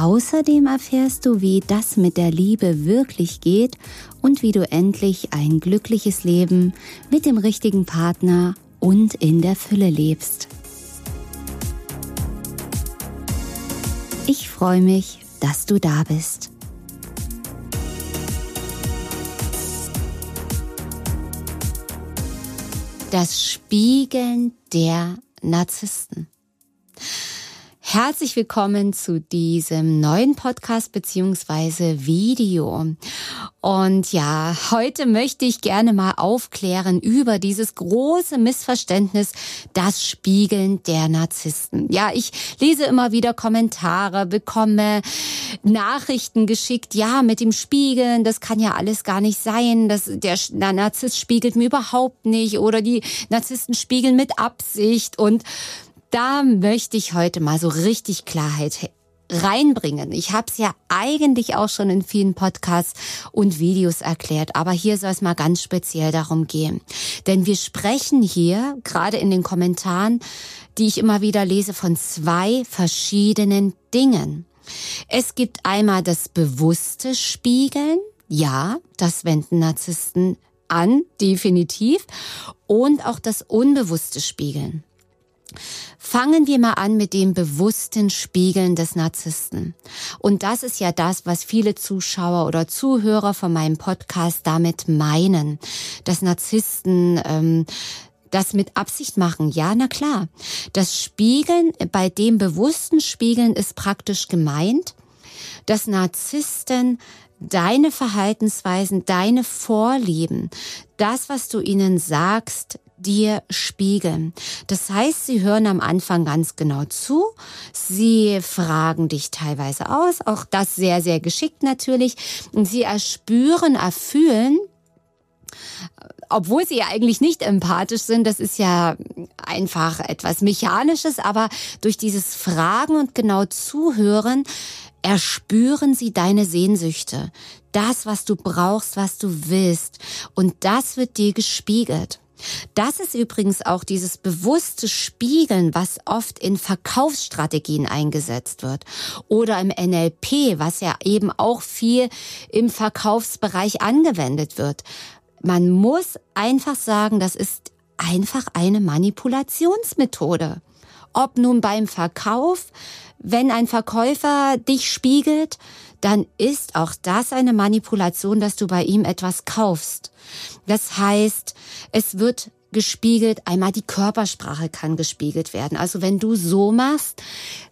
Außerdem erfährst du, wie das mit der Liebe wirklich geht und wie du endlich ein glückliches Leben mit dem richtigen Partner und in der Fülle lebst. Ich freue mich, dass du da bist. Das Spiegeln der Narzissten. Herzlich willkommen zu diesem neuen Podcast beziehungsweise Video. Und ja, heute möchte ich gerne mal aufklären über dieses große Missverständnis, das Spiegeln der Narzissten. Ja, ich lese immer wieder Kommentare, bekomme Nachrichten geschickt. Ja, mit dem Spiegeln, das kann ja alles gar nicht sein. Das, der, der Narzisst spiegelt mir überhaupt nicht oder die Narzissten spiegeln mit Absicht und da möchte ich heute mal so richtig Klarheit reinbringen. Ich habe es ja eigentlich auch schon in vielen Podcasts und Videos erklärt, aber hier soll es mal ganz speziell darum gehen. Denn wir sprechen hier, gerade in den Kommentaren, die ich immer wieder lese, von zwei verschiedenen Dingen. Es gibt einmal das bewusste Spiegeln, ja, das wenden Narzissten an, definitiv, und auch das unbewusste Spiegeln. Fangen wir mal an mit dem bewussten Spiegeln des Narzissten. Und das ist ja das, was viele Zuschauer oder Zuhörer von meinem Podcast damit meinen, dass Narzissten ähm, das mit Absicht machen. Ja, na klar. Das Spiegeln, bei dem bewussten Spiegeln ist praktisch gemeint, dass Narzissten deine Verhaltensweisen, deine Vorlieben, das, was du ihnen sagst, dir spiegeln. Das heißt, sie hören am Anfang ganz genau zu, sie fragen dich teilweise aus, auch das sehr, sehr geschickt natürlich, und sie erspüren, erfühlen, obwohl sie ja eigentlich nicht empathisch sind, das ist ja einfach etwas Mechanisches, aber durch dieses Fragen und genau Zuhören erspüren sie deine Sehnsüchte, das, was du brauchst, was du willst, und das wird dir gespiegelt. Das ist übrigens auch dieses bewusste Spiegeln, was oft in Verkaufsstrategien eingesetzt wird oder im NLP, was ja eben auch viel im Verkaufsbereich angewendet wird. Man muss einfach sagen, das ist einfach eine Manipulationsmethode. Ob nun beim Verkauf, wenn ein Verkäufer dich spiegelt, dann ist auch das eine Manipulation, dass du bei ihm etwas kaufst. Das heißt, es wird gespiegelt, einmal die Körpersprache kann gespiegelt werden. Also wenn du so machst,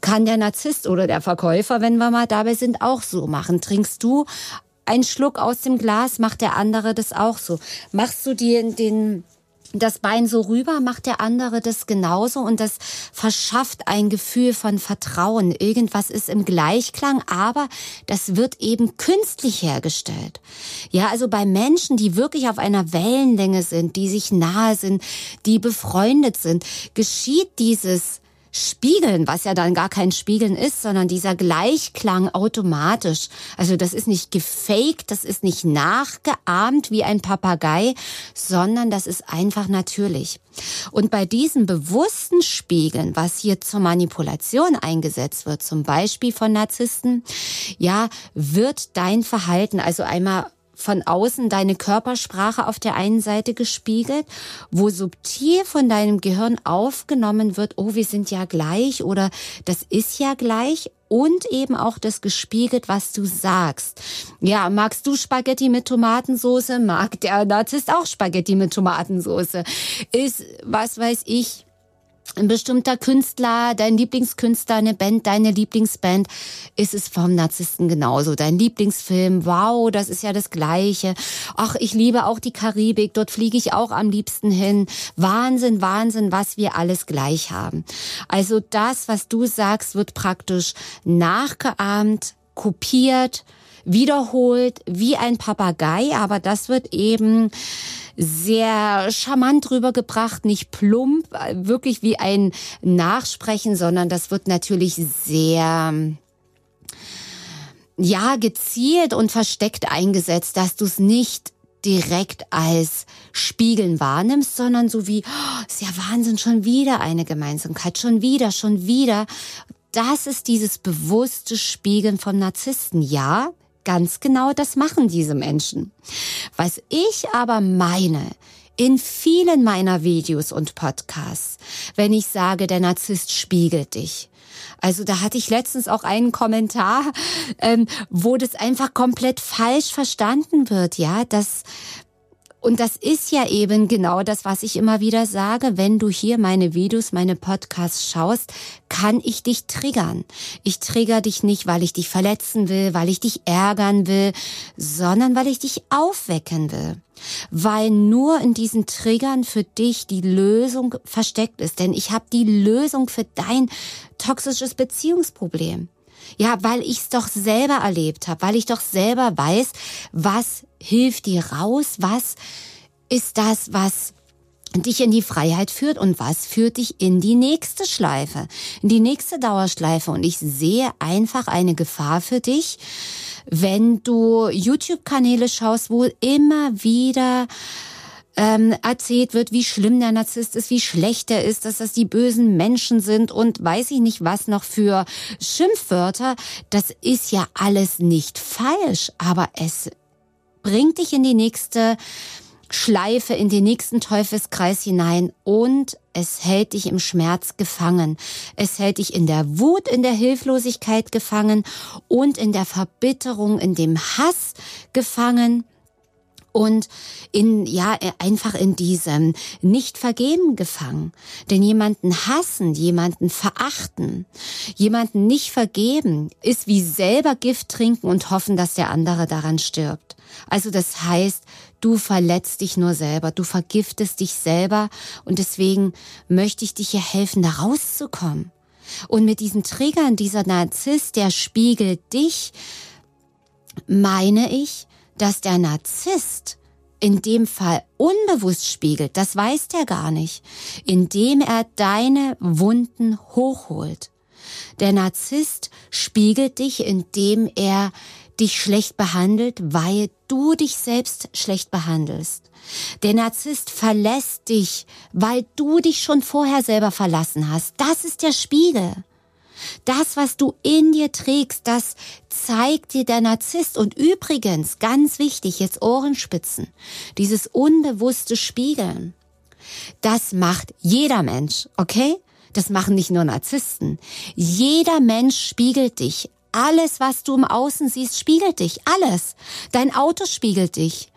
kann der Narzisst oder der Verkäufer, wenn wir mal dabei sind, auch so machen. Trinkst du einen Schluck aus dem Glas, macht der andere das auch so. Machst du dir den das Bein so rüber, macht der andere das genauso und das verschafft ein Gefühl von Vertrauen. Irgendwas ist im Gleichklang, aber das wird eben künstlich hergestellt. Ja, also bei Menschen, die wirklich auf einer Wellenlänge sind, die sich nahe sind, die befreundet sind, geschieht dieses spiegeln, was ja dann gar kein Spiegeln ist, sondern dieser Gleichklang automatisch. Also das ist nicht gefaked, das ist nicht nachgeahmt wie ein Papagei, sondern das ist einfach natürlich. Und bei diesem bewussten Spiegeln, was hier zur Manipulation eingesetzt wird, zum Beispiel von Narzissten, ja, wird dein Verhalten also einmal von außen deine Körpersprache auf der einen Seite gespiegelt, wo subtil von deinem Gehirn aufgenommen wird, oh, wir sind ja gleich oder das ist ja gleich und eben auch das gespiegelt, was du sagst. Ja, magst du Spaghetti mit Tomatensauce? Mag der Narzisst auch Spaghetti mit Tomatensauce? Ist, was weiß ich, ein bestimmter Künstler, dein Lieblingskünstler, eine Band, deine Lieblingsband, ist es vom Narzissten genauso. Dein Lieblingsfilm, wow, das ist ja das Gleiche. Ach, ich liebe auch die Karibik, dort fliege ich auch am liebsten hin. Wahnsinn, Wahnsinn, was wir alles gleich haben. Also das, was du sagst, wird praktisch nachgeahmt, kopiert, wiederholt wie ein Papagei, aber das wird eben sehr charmant rübergebracht, nicht plump, wirklich wie ein Nachsprechen, sondern das wird natürlich sehr ja, gezielt und versteckt eingesetzt, dass du es nicht direkt als Spiegeln wahrnimmst, sondern so wie, oh, ist ja Wahnsinn, schon wieder eine Gemeinsamkeit, schon wieder, schon wieder. Das ist dieses bewusste Spiegeln von Narzissten. Ja, ganz genau das machen diese Menschen. Was ich aber meine, in vielen meiner Videos und Podcasts, wenn ich sage, der Narzisst spiegelt dich, also da hatte ich letztens auch einen Kommentar, ähm, wo das einfach komplett falsch verstanden wird, ja, dass und das ist ja eben genau das, was ich immer wieder sage. Wenn du hier meine Videos, meine Podcasts schaust, kann ich dich triggern. Ich trigger dich nicht, weil ich dich verletzen will, weil ich dich ärgern will, sondern weil ich dich aufwecken will. Weil nur in diesen Triggern für dich die Lösung versteckt ist. Denn ich habe die Lösung für dein toxisches Beziehungsproblem. Ja, weil ich es doch selber erlebt habe, weil ich doch selber weiß, was hilft dir raus, was ist das, was dich in die Freiheit führt und was führt dich in die nächste Schleife, in die nächste Dauerschleife. Und ich sehe einfach eine Gefahr für dich, wenn du YouTube-Kanäle schaust, wo immer wieder ähm, erzählt wird, wie schlimm der Narzisst ist, wie schlecht er ist, dass das die bösen Menschen sind und weiß ich nicht was noch für Schimpfwörter. Das ist ja alles nicht falsch, aber es bringt dich in die nächste Schleife, in den nächsten Teufelskreis hinein und es hält dich im Schmerz gefangen. Es hält dich in der Wut, in der Hilflosigkeit gefangen und in der Verbitterung, in dem Hass gefangen und in, ja, einfach in diesem Nicht-Vergeben gefangen. Denn jemanden hassen, jemanden verachten, jemanden nicht vergeben, ist wie selber Gift trinken und hoffen, dass der andere daran stirbt. Also das heißt, du verletzt dich nur selber, du vergiftest dich selber und deswegen möchte ich dich hier helfen, da rauszukommen. Und mit diesen Triggern, dieser Narzisst, der spiegelt dich, meine ich, dass der Narzisst in dem Fall unbewusst spiegelt, das weiß der gar nicht, indem er deine Wunden hochholt. Der Narzisst spiegelt dich, indem er dich schlecht behandelt, weil du dich selbst schlecht behandelst. Der Narzisst verlässt dich, weil du dich schon vorher selber verlassen hast. Das ist der Spiegel. Das, was du in dir trägst, das zeigt dir der Narzisst. Und übrigens, ganz wichtig, jetzt Ohrenspitzen, dieses unbewusste Spiegeln, das macht jeder Mensch, okay? Das machen nicht nur Narzissten. Jeder Mensch spiegelt dich. Alles, was du im Außen siehst, spiegelt dich. Alles. Dein Auto spiegelt dich.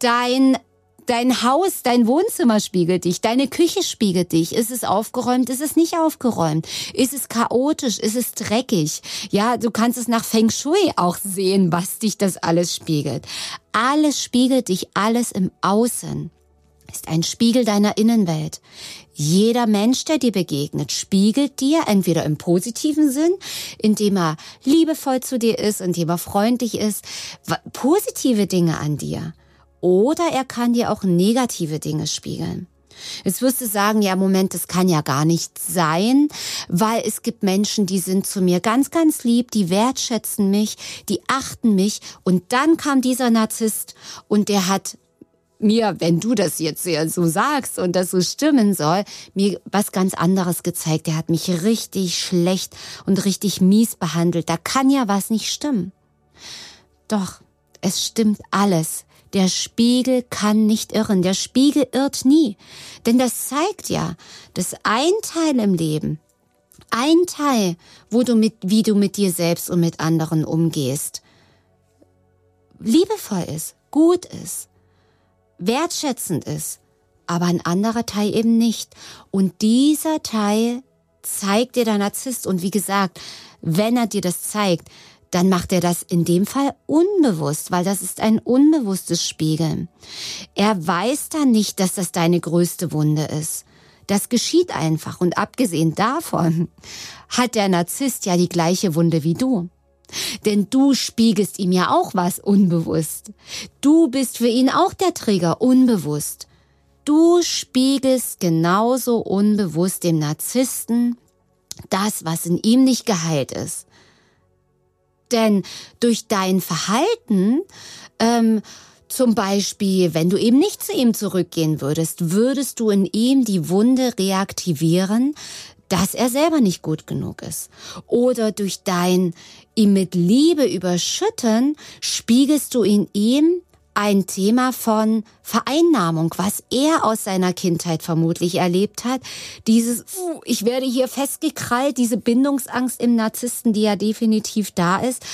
Dein Dein Haus, dein Wohnzimmer spiegelt dich, deine Küche spiegelt dich. Ist es aufgeräumt, ist es nicht aufgeräumt? Ist es chaotisch, ist es dreckig? Ja, du kannst es nach Feng Shui auch sehen, was dich das alles spiegelt. Alles spiegelt dich, alles im Außen ist ein Spiegel deiner Innenwelt. Jeder Mensch, der dir begegnet, spiegelt dir entweder im positiven Sinn, indem er liebevoll zu dir ist, indem er freundlich ist, positive Dinge an dir. Oder er kann dir auch negative Dinge spiegeln. Jetzt wirst du sagen, ja, Moment, das kann ja gar nicht sein, weil es gibt Menschen, die sind zu mir ganz, ganz lieb, die wertschätzen mich, die achten mich und dann kam dieser Narzisst und der hat mir, wenn du das jetzt so sagst und das so stimmen soll, mir was ganz anderes gezeigt. Der hat mich richtig schlecht und richtig mies behandelt. Da kann ja was nicht stimmen. Doch, es stimmt alles. Der Spiegel kann nicht irren. Der Spiegel irrt nie. Denn das zeigt ja, dass ein Teil im Leben, ein Teil, wo du mit, wie du mit dir selbst und mit anderen umgehst, liebevoll ist, gut ist, wertschätzend ist, aber ein anderer Teil eben nicht. Und dieser Teil zeigt dir der Narzisst. Und wie gesagt, wenn er dir das zeigt, dann macht er das in dem Fall unbewusst, weil das ist ein unbewusstes Spiegeln. Er weiß dann nicht, dass das deine größte Wunde ist. Das geschieht einfach. Und abgesehen davon hat der Narzisst ja die gleiche Wunde wie du. Denn du spiegelst ihm ja auch was unbewusst. Du bist für ihn auch der Trigger unbewusst. Du spiegelst genauso unbewusst dem Narzissten das, was in ihm nicht geheilt ist. Denn durch dein Verhalten, ähm, zum Beispiel, wenn du eben nicht zu ihm zurückgehen würdest, würdest du in ihm die Wunde reaktivieren, dass er selber nicht gut genug ist. Oder durch dein ihm mit Liebe überschütten, spiegelst du in ihm ein Thema von Vereinnahmung, was er aus seiner Kindheit vermutlich erlebt hat. Dieses, ich werde hier festgekrallt, diese Bindungsangst im Narzissten, die ja definitiv da ist.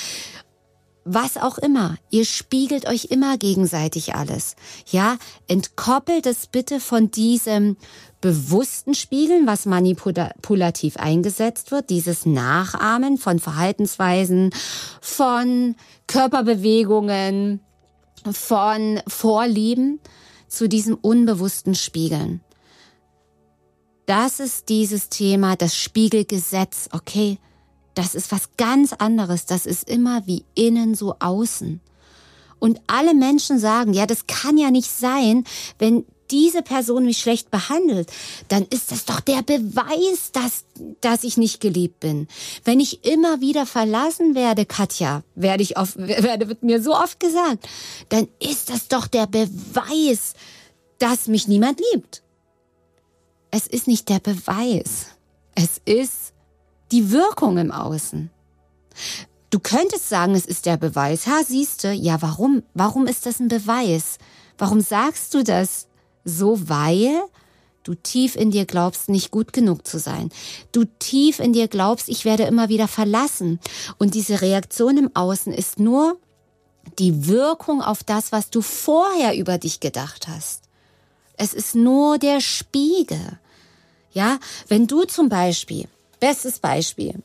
Was auch immer, ihr spiegelt euch immer gegenseitig alles. Ja, entkoppelt es bitte von diesem bewussten Spiegeln, was manipulativ eingesetzt wird, dieses Nachahmen von Verhaltensweisen, von Körperbewegungen, von Vorlieben zu diesem unbewussten Spiegeln. Das ist dieses Thema, das Spiegelgesetz, okay? Das ist was ganz anderes. Das ist immer wie innen so außen. Und alle Menschen sagen, ja, das kann ja nicht sein, wenn diese Person mich schlecht behandelt, dann ist das doch der Beweis, dass, dass ich nicht geliebt bin. Wenn ich immer wieder verlassen werde, Katja, werde ich oft, werde, wird mir so oft gesagt, dann ist das doch der Beweis, dass mich niemand liebt. Es ist nicht der Beweis. Es ist die Wirkung im Außen. Du könntest sagen, es ist der Beweis. Ha, siehste, ja, warum? Warum ist das ein Beweis? Warum sagst du das? So weil du tief in dir glaubst, nicht gut genug zu sein. Du tief in dir glaubst, ich werde immer wieder verlassen. Und diese Reaktion im Außen ist nur die Wirkung auf das, was du vorher über dich gedacht hast. Es ist nur der Spiegel. Ja, wenn du zum Beispiel, bestes Beispiel,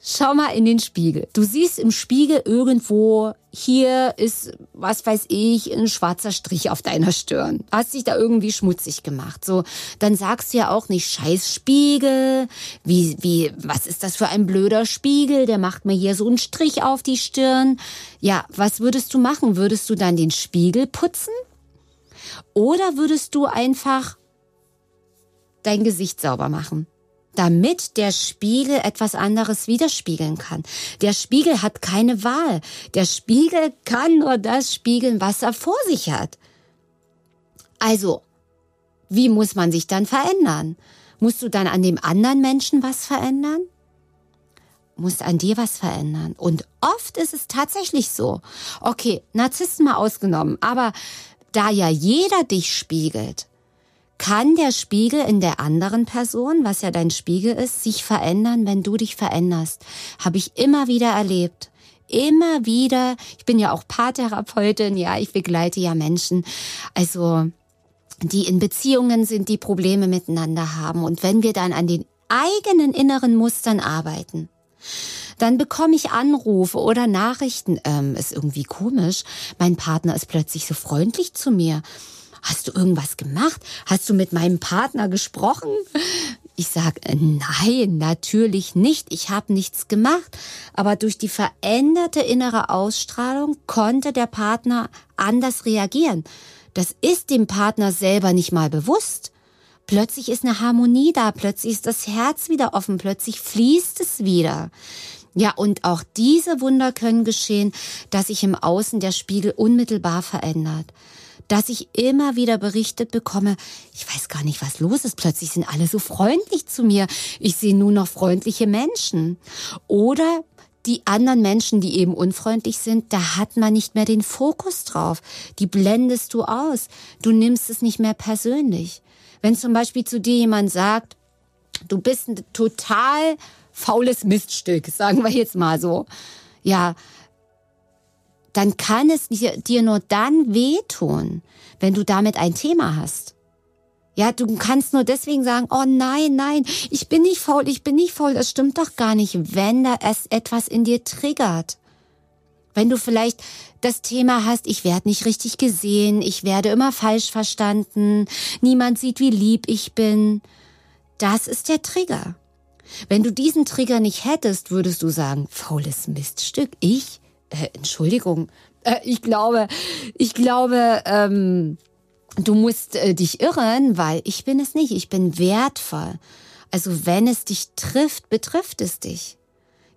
Schau mal in den Spiegel. Du siehst im Spiegel irgendwo, hier ist, was weiß ich, ein schwarzer Strich auf deiner Stirn. Hast dich da irgendwie schmutzig gemacht. So, dann sagst du ja auch nicht, scheiß Spiegel, wie, wie, was ist das für ein blöder Spiegel, der macht mir hier so einen Strich auf die Stirn. Ja, was würdest du machen? Würdest du dann den Spiegel putzen? Oder würdest du einfach dein Gesicht sauber machen? Damit der Spiegel etwas anderes widerspiegeln kann. Der Spiegel hat keine Wahl. Der Spiegel kann nur das spiegeln, was er vor sich hat. Also, wie muss man sich dann verändern? Musst du dann an dem anderen Menschen was verändern? Musst an dir was verändern. Und oft ist es tatsächlich so. Okay, Narzissten mal ausgenommen, aber da ja jeder dich spiegelt, kann der Spiegel in der anderen Person, was ja dein Spiegel ist, sich verändern, wenn du dich veränderst. Habe ich immer wieder erlebt. Immer wieder. Ich bin ja auch Paartherapeutin, ja, ich begleite ja Menschen. Also, die in Beziehungen sind, die Probleme miteinander haben. Und wenn wir dann an den eigenen inneren Mustern arbeiten, dann bekomme ich Anrufe oder Nachrichten. Ähm, ist irgendwie komisch. Mein Partner ist plötzlich so freundlich zu mir. Hast du irgendwas gemacht? Hast du mit meinem Partner gesprochen? Ich sage, äh, nein, natürlich nicht. Ich habe nichts gemacht. Aber durch die veränderte innere Ausstrahlung konnte der Partner anders reagieren. Das ist dem Partner selber nicht mal bewusst. Plötzlich ist eine Harmonie da, plötzlich ist das Herz wieder offen, plötzlich fließt es wieder. Ja, und auch diese Wunder können geschehen, dass sich im Außen der Spiegel unmittelbar verändert dass ich immer wieder berichtet bekomme, ich weiß gar nicht, was los ist. Plötzlich sind alle so freundlich zu mir. Ich sehe nur noch freundliche Menschen. Oder die anderen Menschen, die eben unfreundlich sind, da hat man nicht mehr den Fokus drauf. Die blendest du aus. Du nimmst es nicht mehr persönlich. Wenn zum Beispiel zu dir jemand sagt, du bist ein total faules Miststück, sagen wir jetzt mal so. Ja, dann kann es dir nur dann wehtun, wenn du damit ein Thema hast. Ja, du kannst nur deswegen sagen, oh nein, nein, ich bin nicht faul, ich bin nicht faul, das stimmt doch gar nicht, wenn da es etwas in dir triggert. Wenn du vielleicht das Thema hast, ich werde nicht richtig gesehen, ich werde immer falsch verstanden, niemand sieht, wie lieb ich bin. Das ist der Trigger. Wenn du diesen Trigger nicht hättest, würdest du sagen, faules Miststück, ich? Äh, Entschuldigung, äh, ich glaube, ich glaube, ähm, du musst äh, dich irren, weil ich bin es nicht. Ich bin wertvoll. Also wenn es dich trifft, betrifft es dich.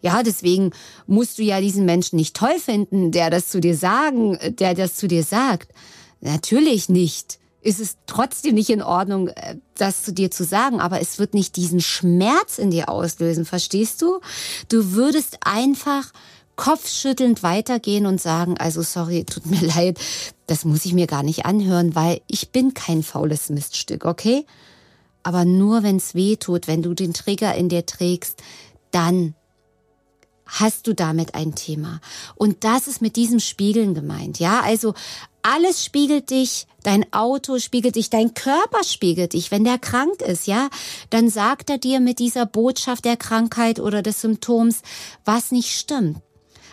Ja, deswegen musst du ja diesen Menschen nicht toll finden, der das zu dir sagen, der das zu dir sagt. Natürlich nicht. Ist es trotzdem nicht in Ordnung, äh, das zu dir zu sagen, aber es wird nicht diesen Schmerz in dir auslösen, verstehst du? Du würdest einfach kopfschüttelnd weitergehen und sagen, also sorry, tut mir leid, das muss ich mir gar nicht anhören, weil ich bin kein faules Miststück, okay? Aber nur wenn es weh tut, wenn du den Trigger in dir trägst, dann hast du damit ein Thema. Und das ist mit diesem Spiegeln gemeint, ja? Also alles spiegelt dich, dein Auto spiegelt dich, dein Körper spiegelt dich. Wenn der krank ist, ja, dann sagt er dir mit dieser Botschaft der Krankheit oder des Symptoms, was nicht stimmt.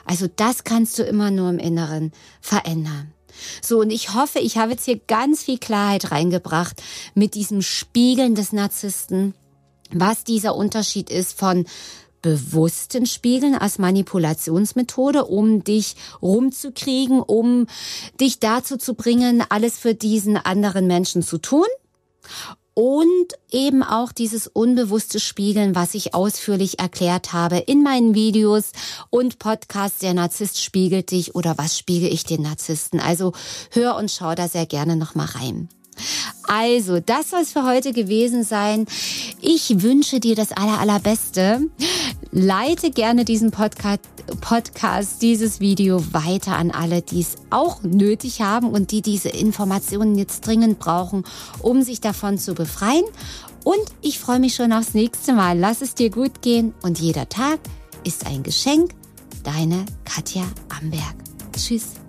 Also das kannst du immer nur im Inneren verändern. So, und ich hoffe, ich habe jetzt hier ganz viel Klarheit reingebracht mit diesem Spiegeln des Narzissten, was dieser Unterschied ist von bewussten Spiegeln als Manipulationsmethode, um dich rumzukriegen, um dich dazu zu bringen, alles für diesen anderen Menschen zu tun und eben auch dieses unbewusste Spiegeln, was ich ausführlich erklärt habe in meinen Videos und Podcasts. Der Narzisst spiegelt dich oder was spiegel ich den Narzissten? Also hör und schau da sehr gerne nochmal rein. Also, das soll es für heute gewesen sein. Ich wünsche dir das aller, allerbeste. Leite gerne diesen Podcast, Podcast, dieses Video weiter an alle, die es auch nötig haben und die diese Informationen jetzt dringend brauchen, um sich davon zu befreien. Und ich freue mich schon aufs nächste Mal. Lass es dir gut gehen und jeder Tag ist ein Geschenk. Deine Katja Amberg. Tschüss.